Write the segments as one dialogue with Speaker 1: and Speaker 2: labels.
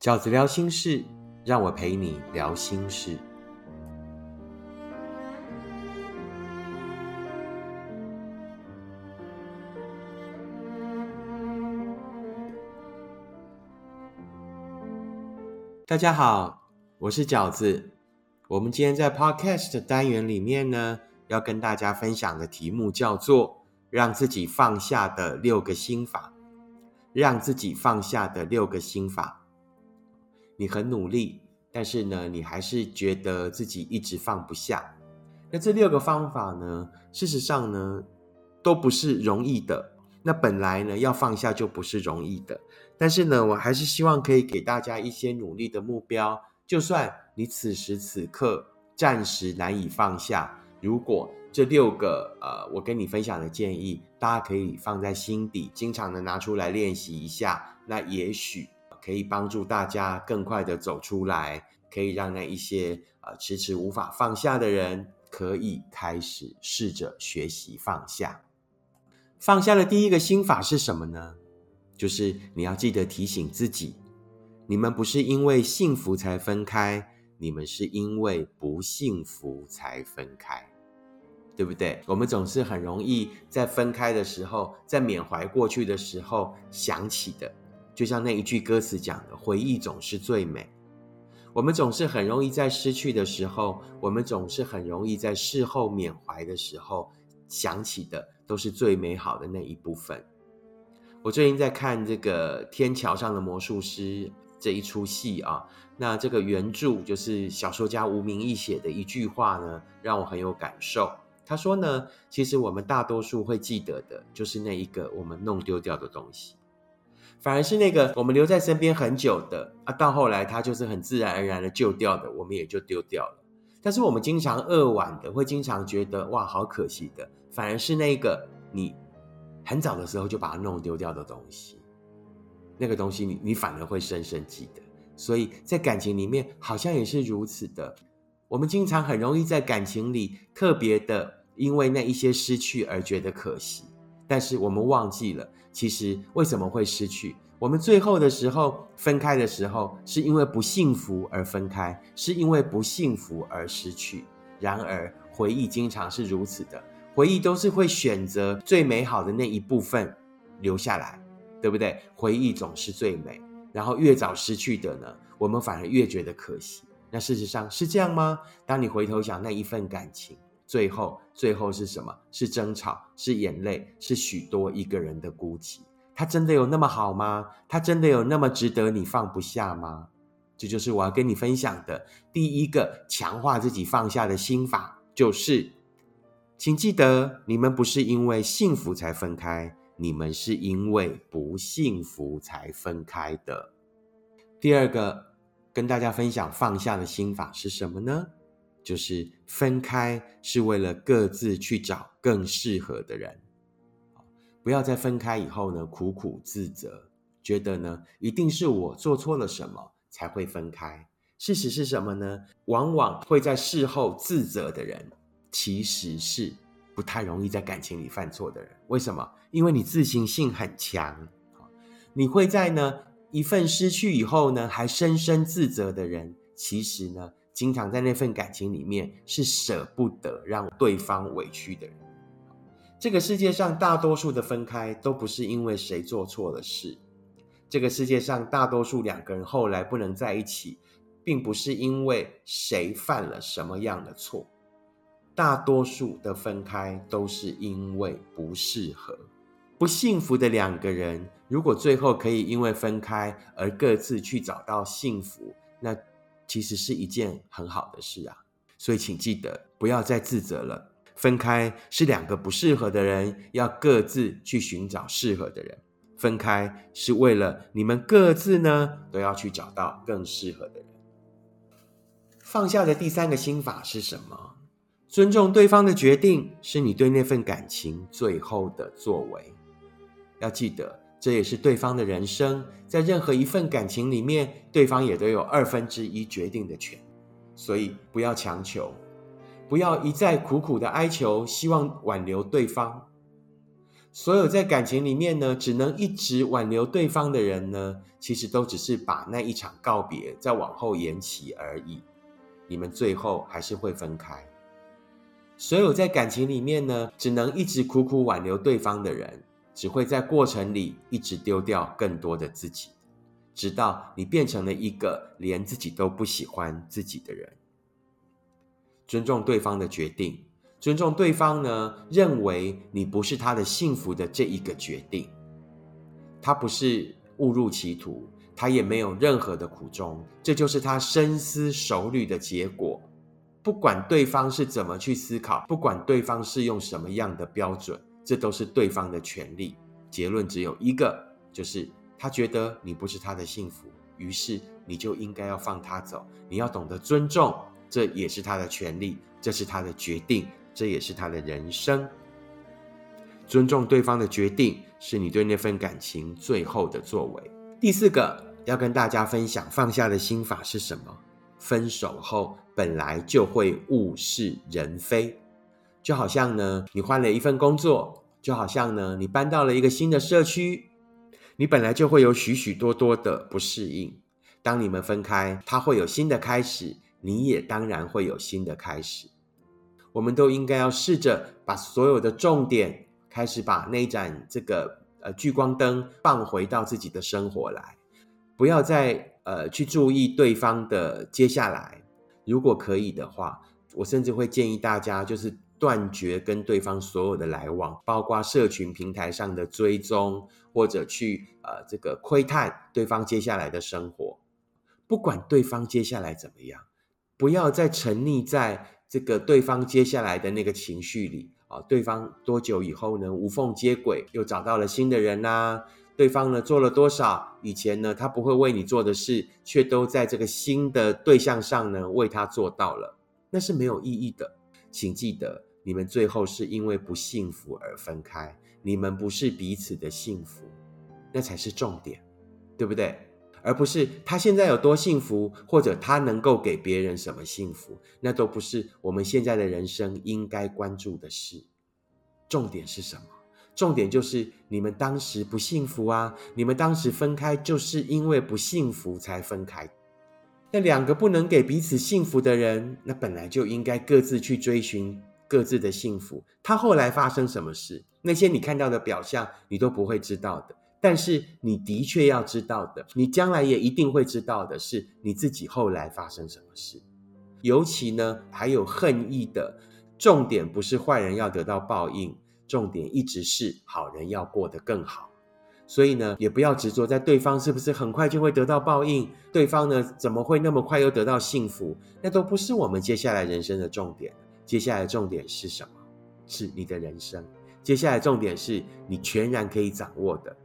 Speaker 1: 饺子聊心事，让我陪你聊心事。大家好，我是饺子。我们今天在 Podcast 的单元里面呢，要跟大家分享的题目叫做“让自己放下的六个心法”。让自己放下的六个心法。你很努力，但是呢，你还是觉得自己一直放不下。那这六个方法呢，事实上呢，都不是容易的。那本来呢，要放下就不是容易的。但是呢，我还是希望可以给大家一些努力的目标。就算你此时此刻暂时难以放下，如果这六个呃，我跟你分享的建议，大家可以放在心底，经常的拿出来练习一下。那也许可以帮助大家更快的走出来，可以让那一些呃迟迟无法放下的人，可以开始试着学习放下。放下的第一个心法是什么呢？就是你要记得提醒自己，你们不是因为幸福才分开，你们是因为不幸福才分开。对不对？我们总是很容易在分开的时候，在缅怀过去的时候想起的，就像那一句歌词讲的：“回忆总是最美。”我们总是很容易在失去的时候，我们总是很容易在事后缅怀的时候想起的，都是最美好的那一部分。我最近在看这个《天桥上的魔术师》这一出戏啊，那这个原著就是小说家吴明义写的一句话呢，让我很有感受。他说呢，其实我们大多数会记得的，就是那一个我们弄丢掉的东西，反而是那个我们留在身边很久的啊，到后来它就是很自然而然的旧掉的，我们也就丢掉了。但是我们经常扼腕的，会经常觉得哇，好可惜的，反而是那个你很早的时候就把它弄丢掉的东西，那个东西你你反而会深深记得。所以在感情里面，好像也是如此的。我们经常很容易在感情里特别的。因为那一些失去而觉得可惜，但是我们忘记了，其实为什么会失去？我们最后的时候分开的时候，是因为不幸福而分开，是因为不幸福而失去。然而回忆经常是如此的，回忆都是会选择最美好的那一部分留下来，对不对？回忆总是最美，然后越早失去的呢，我们反而越觉得可惜。那事实上是这样吗？当你回头想那一份感情。最后，最后是什么？是争吵，是眼泪，是许多一个人的孤寂。他真的有那么好吗？他真的有那么值得你放不下吗？这就是我要跟你分享的第一个强化自己放下的心法，就是，请记得，你们不是因为幸福才分开，你们是因为不幸福才分开的。第二个跟大家分享放下的心法是什么呢？就是分开是为了各自去找更适合的人，不要在分开以后呢苦苦自责，觉得呢一定是我做错了什么才会分开。事实是什么呢？往往会在事后自责的人，其实是不太容易在感情里犯错的人。为什么？因为你自信性很强，你会在呢一份失去以后呢还深深自责的人，其实呢。经常在那份感情里面是舍不得让对方委屈的人。这个世界上大多数的分开都不是因为谁做错了事，这个世界上大多数两个人后来不能在一起，并不是因为谁犯了什么样的错，大多数的分开都是因为不适合。不幸福的两个人，如果最后可以因为分开而各自去找到幸福，那。其实是一件很好的事啊，所以请记得不要再自责了。分开是两个不适合的人要各自去寻找适合的人，分开是为了你们各自呢都要去找到更适合的人。放下的第三个心法是什么？尊重对方的决定，是你对那份感情最后的作为。要记得。这也是对方的人生，在任何一份感情里面，对方也都有二分之一决定的权，所以不要强求，不要一再苦苦的哀求，希望挽留对方。所有在感情里面呢，只能一直挽留对方的人呢，其实都只是把那一场告别再往后延期而已。你们最后还是会分开。所有在感情里面呢，只能一直苦苦挽留对方的人，只会在过程里一直丢掉更多的自己，直到你变成了一个连自己都不喜欢自己的人。尊重对方的决定。尊重对方呢，认为你不是他的幸福的这一个决定，他不是误入歧途，他也没有任何的苦衷，这就是他深思熟虑的结果。不管对方是怎么去思考，不管对方是用什么样的标准，这都是对方的权利。结论只有一个，就是他觉得你不是他的幸福，于是你就应该要放他走。你要懂得尊重，这也是他的权利，这是他的决定。这也是他的人生。尊重对方的决定，是你对那份感情最后的作为。第四个要跟大家分享放下的心法是什么？分手后本来就会物是人非，就好像呢，你换了一份工作，就好像呢，你搬到了一个新的社区，你本来就会有许许多多的不适应。当你们分开，他会有新的开始，你也当然会有新的开始。我们都应该要试着把所有的重点开始把那盏这个呃聚光灯放回到自己的生活来，不要再呃去注意对方的接下来。如果可以的话，我甚至会建议大家就是断绝跟对方所有的来往，包括社群平台上的追踪，或者去呃这个窥探对方接下来的生活。不管对方接下来怎么样，不要再沉溺在。这个对方接下来的那个情绪里啊，对方多久以后呢无缝接轨，又找到了新的人呐？对方呢做了多少以前呢他不会为你做的事，却都在这个新的对象上呢为他做到了，那是没有意义的。请记得，你们最后是因为不幸福而分开，你们不是彼此的幸福，那才是重点，对不对？而不是他现在有多幸福，或者他能够给别人什么幸福，那都不是我们现在的人生应该关注的事。重点是什么？重点就是你们当时不幸福啊！你们当时分开就是因为不幸福才分开。那两个不能给彼此幸福的人，那本来就应该各自去追寻各自的幸福。他后来发生什么事，那些你看到的表象，你都不会知道的。但是你的确要知道的，你将来也一定会知道的是你自己后来发生什么事。尤其呢，还有恨意的重点不是坏人要得到报应，重点一直是好人要过得更好。所以呢，也不要执着在对方是不是很快就会得到报应，对方呢怎么会那么快又得到幸福？那都不是我们接下来人生的重点。接下来重点是什么？是你的人生。接下来重点是你全然可以掌握的。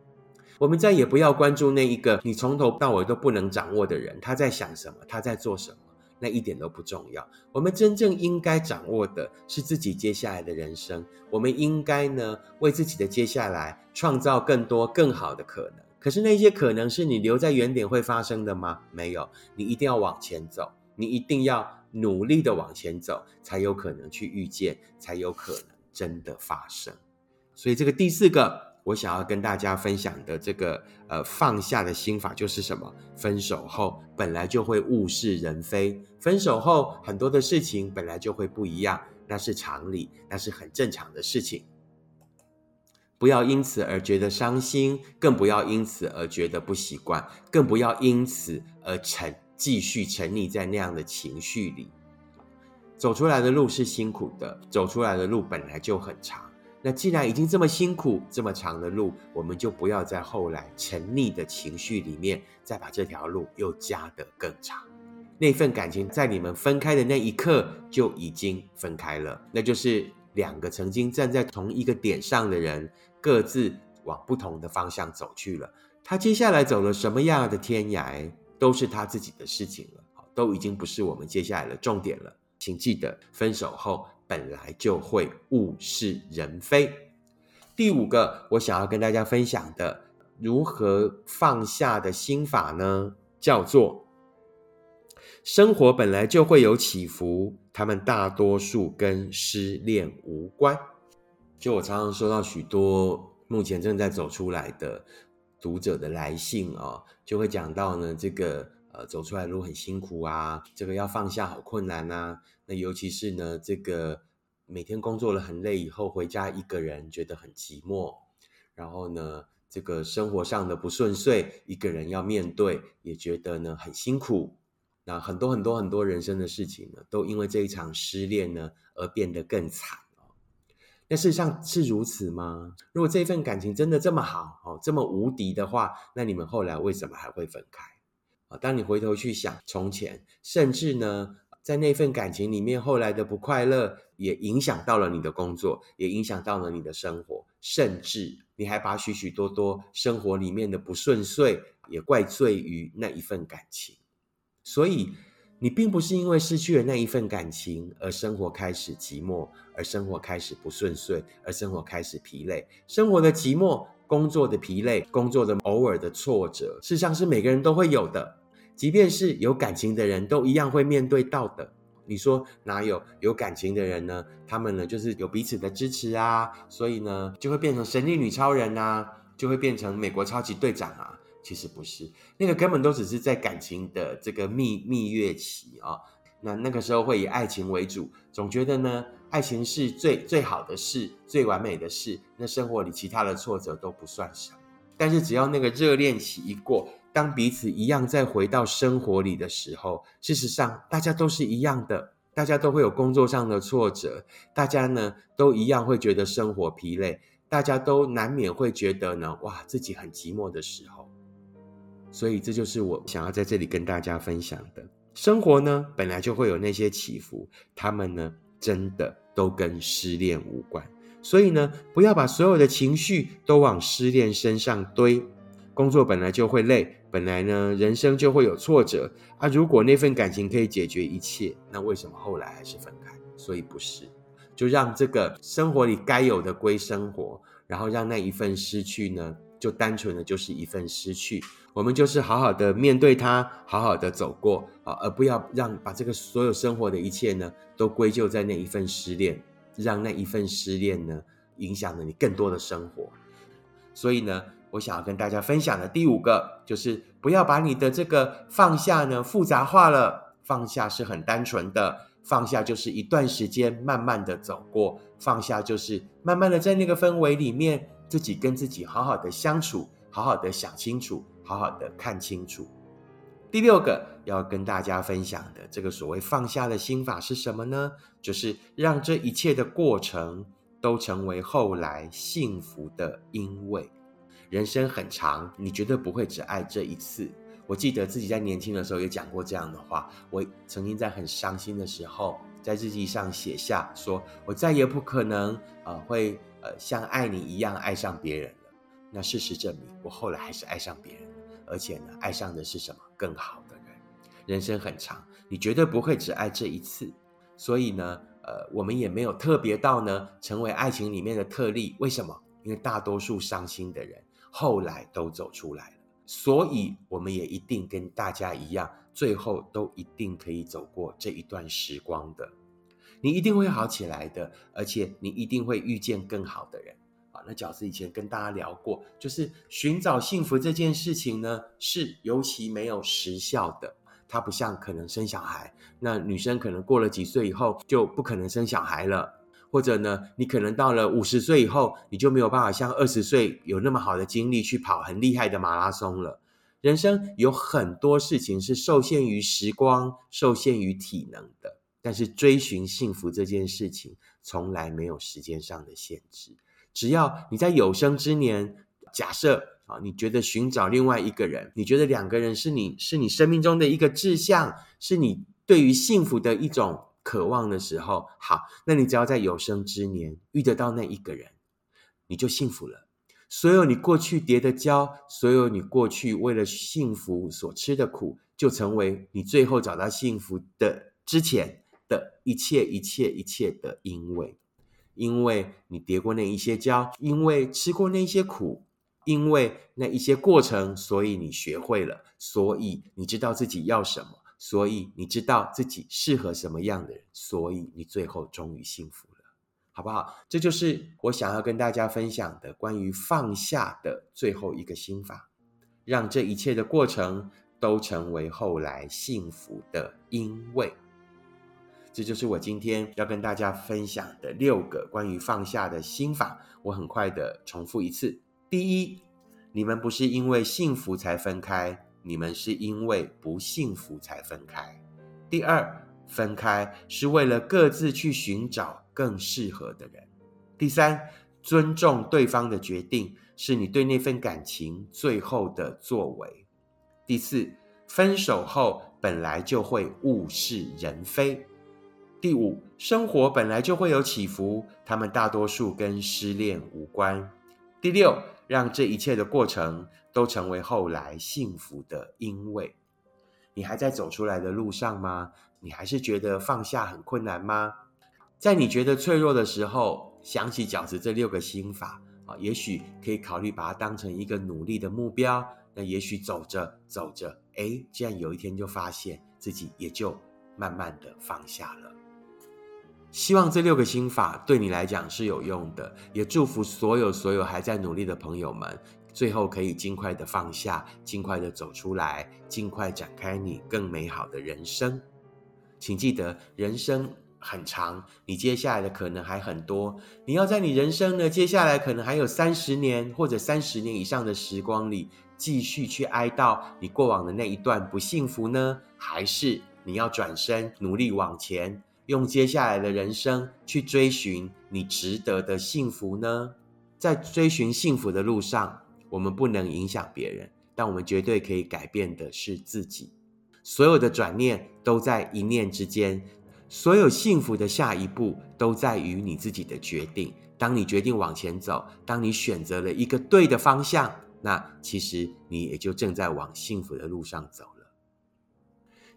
Speaker 1: 我们再也不要关注那一个你从头到尾都不能掌握的人，他在想什么，他在做什么，那一点都不重要。我们真正应该掌握的是自己接下来的人生。我们应该呢，为自己的接下来创造更多更好的可能。可是那些可能是你留在原点会发生的吗？没有，你一定要往前走，你一定要努力的往前走，才有可能去遇见，才有可能真的发生。所以这个第四个。我想要跟大家分享的这个呃放下的心法就是什么？分手后本来就会物是人非，分手后很多的事情本来就会不一样，那是常理，那是很正常的事情。不要因此而觉得伤心，更不要因此而觉得不习惯，更不要因此而沉继续沉溺在那样的情绪里。走出来的路是辛苦的，走出来的路本来就很长。那既然已经这么辛苦，这么长的路，我们就不要在后来沉溺的情绪里面，再把这条路又加得更长。那份感情在你们分开的那一刻就已经分开了，那就是两个曾经站在同一个点上的人，各自往不同的方向走去了。他接下来走了什么样的天涯，都是他自己的事情了，都已经不是我们接下来的重点了。请记得，分手后。本来就会物是人非。第五个，我想要跟大家分享的如何放下的心法呢？叫做生活本来就会有起伏，他们大多数跟失恋无关。就我常常收到许多目前正在走出来的读者的来信哦，就会讲到呢，这个呃走出来路很辛苦啊，这个要放下好困难呐。那尤其是呢，这个每天工作了很累以后，回家一个人觉得很寂寞，然后呢，这个生活上的不顺遂，一个人要面对，也觉得呢很辛苦。那很多很多很多人生的事情呢，都因为这一场失恋呢而变得更惨那事实上是如此吗？如果这份感情真的这么好哦，这么无敌的话，那你们后来为什么还会分开啊？当你回头去想从前，甚至呢，在那份感情里面，后来的不快乐也影响到了你的工作，也影响到了你的生活，甚至你还把许许多多生活里面的不顺遂也怪罪于那一份感情。所以，你并不是因为失去了那一份感情而生活开始寂寞，而生活开始不顺遂，而生活开始疲累。生活的寂寞、工作的疲累、工作的偶尔的挫折，事实上是每个人都会有的。即便是有感情的人，都一样会面对到的。你说哪有有感情的人呢？他们呢，就是有彼此的支持啊，所以呢，就会变成神力女超人啊，就会变成美国超级队长啊。其实不是，那个根本都只是在感情的这个蜜蜜月期啊。那那个时候会以爱情为主，总觉得呢，爱情是最最好的事，最完美的事。那生活里其他的挫折都不算什么。但是只要那个热恋期一过，当彼此一样再回到生活里的时候，事实上大家都是一样的，大家都会有工作上的挫折，大家呢都一样会觉得生活疲累，大家都难免会觉得呢，哇，自己很寂寞的时候。所以这就是我想要在这里跟大家分享的。生活呢，本来就会有那些起伏，他们呢，真的都跟失恋无关。所以呢，不要把所有的情绪都往失恋身上堆。工作本来就会累，本来呢，人生就会有挫折啊。如果那份感情可以解决一切，那为什么后来还是分开？所以不是，就让这个生活里该有的归生活，然后让那一份失去呢？就单纯的就是一份失去，我们就是好好的面对它，好好的走过啊，而不要让把这个所有生活的一切呢，都归咎在那一份失恋，让那一份失恋呢，影响了你更多的生活。所以呢，我想要跟大家分享的第五个，就是不要把你的这个放下呢复杂化了。放下是很单纯的，放下就是一段时间慢慢的走过，放下就是慢慢的在那个氛围里面。自己跟自己好好的相处，好好的想清楚，好好的看清楚。第六个要跟大家分享的这个所谓放下的心法是什么呢？就是让这一切的过程都成为后来幸福的因为。人生很长，你绝对不会只爱这一次。我记得自己在年轻的时候也讲过这样的话。我曾经在很伤心的时候，在日记上写下，说我再也不可能呃会。呃，像爱你一样爱上别人了。那事实证明，我后来还是爱上别人了，而且呢，爱上的是什么？更好的人。人生很长，你绝对不会只爱这一次。所以呢，呃，我们也没有特别到呢，成为爱情里面的特例。为什么？因为大多数伤心的人后来都走出来了，所以我们也一定跟大家一样，最后都一定可以走过这一段时光的。你一定会好起来的，而且你一定会遇见更好的人啊！那饺子以前跟大家聊过，就是寻找幸福这件事情呢，是尤其没有时效的。它不像可能生小孩，那女生可能过了几岁以后就不可能生小孩了，或者呢，你可能到了五十岁以后，你就没有办法像二十岁有那么好的精力去跑很厉害的马拉松了。人生有很多事情是受限于时光、受限于体能的。但是追寻幸福这件事情从来没有时间上的限制，只要你在有生之年，假设啊，你觉得寻找另外一个人，你觉得两个人是你是你生命中的一个志向，是你对于幸福的一种渴望的时候，好，那你只要在有生之年遇得到那一个人，你就幸福了。所有你过去叠的跤，所有你过去为了幸福所吃的苦，就成为你最后找到幸福的之前。的一切一切一切的因为，因为你跌过那一些跤，因为吃过那些苦，因为那一些过程，所以你学会了，所以你知道自己要什么，所以你知道自己适合什么样的人，所以你最后终于幸福了。好不好？这就是我想要跟大家分享的关于放下的最后一个心法，让这一切的过程都成为后来幸福的因为。这就是我今天要跟大家分享的六个关于放下的心法。我很快的重复一次：第一，你们不是因为幸福才分开，你们是因为不幸福才分开；第二，分开是为了各自去寻找更适合的人；第三，尊重对方的决定是你对那份感情最后的作为；第四，分手后本来就会物是人非。第五，生活本来就会有起伏，他们大多数跟失恋无关。第六，让这一切的过程都成为后来幸福的因为。你还在走出来的路上吗？你还是觉得放下很困难吗？在你觉得脆弱的时候，想起饺子这六个心法啊，也许可以考虑把它当成一个努力的目标。那也许走着走着，哎，这样有一天就发现自己也就慢慢的放下了。希望这六个心法对你来讲是有用的，也祝福所有所有还在努力的朋友们，最后可以尽快的放下，尽快的走出来，尽快展开你更美好的人生。请记得，人生很长，你接下来的可能还很多。你要在你人生呢，接下来可能还有三十年或者三十年以上的时光里，继续去哀悼你过往的那一段不幸福呢？还是你要转身努力往前？用接下来的人生去追寻你值得的幸福呢？在追寻幸福的路上，我们不能影响别人，但我们绝对可以改变的是自己。所有的转念都在一念之间，所有幸福的下一步都在于你自己的决定。当你决定往前走，当你选择了一个对的方向，那其实你也就正在往幸福的路上走了。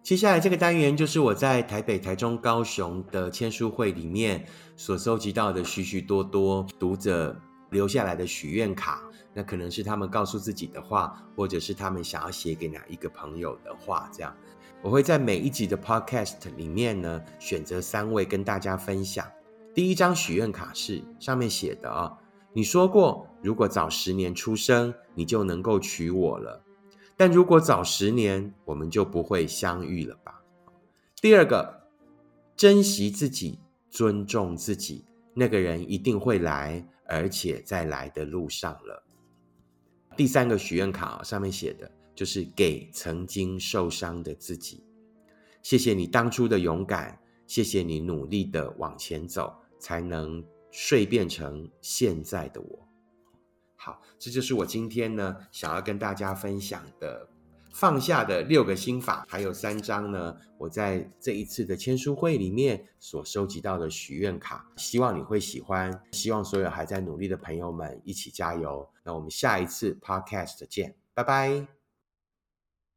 Speaker 1: 接下来这个单元就是我在台北、台中、高雄的签书会里面所收集到的许许多多读者留下来的许愿卡。那可能是他们告诉自己的话，或者是他们想要写给哪一个朋友的话。这样，我会在每一集的 Podcast 里面呢，选择三位跟大家分享。第一张许愿卡是上面写的啊，你说过如果早十年出生，你就能够娶我了。但如果早十年，我们就不会相遇了吧？第二个，珍惜自己，尊重自己，那个人一定会来，而且在来的路上了。第三个许愿卡上面写的就是给曾经受伤的自己，谢谢你当初的勇敢，谢谢你努力的往前走，才能蜕变成现在的我。好，这就是我今天呢想要跟大家分享的放下的六个心法，还有三张呢我在这一次的签书会里面所收集到的许愿卡，希望你会喜欢，希望所有还在努力的朋友们一起加油。那我们下一次 podcast 见，拜拜。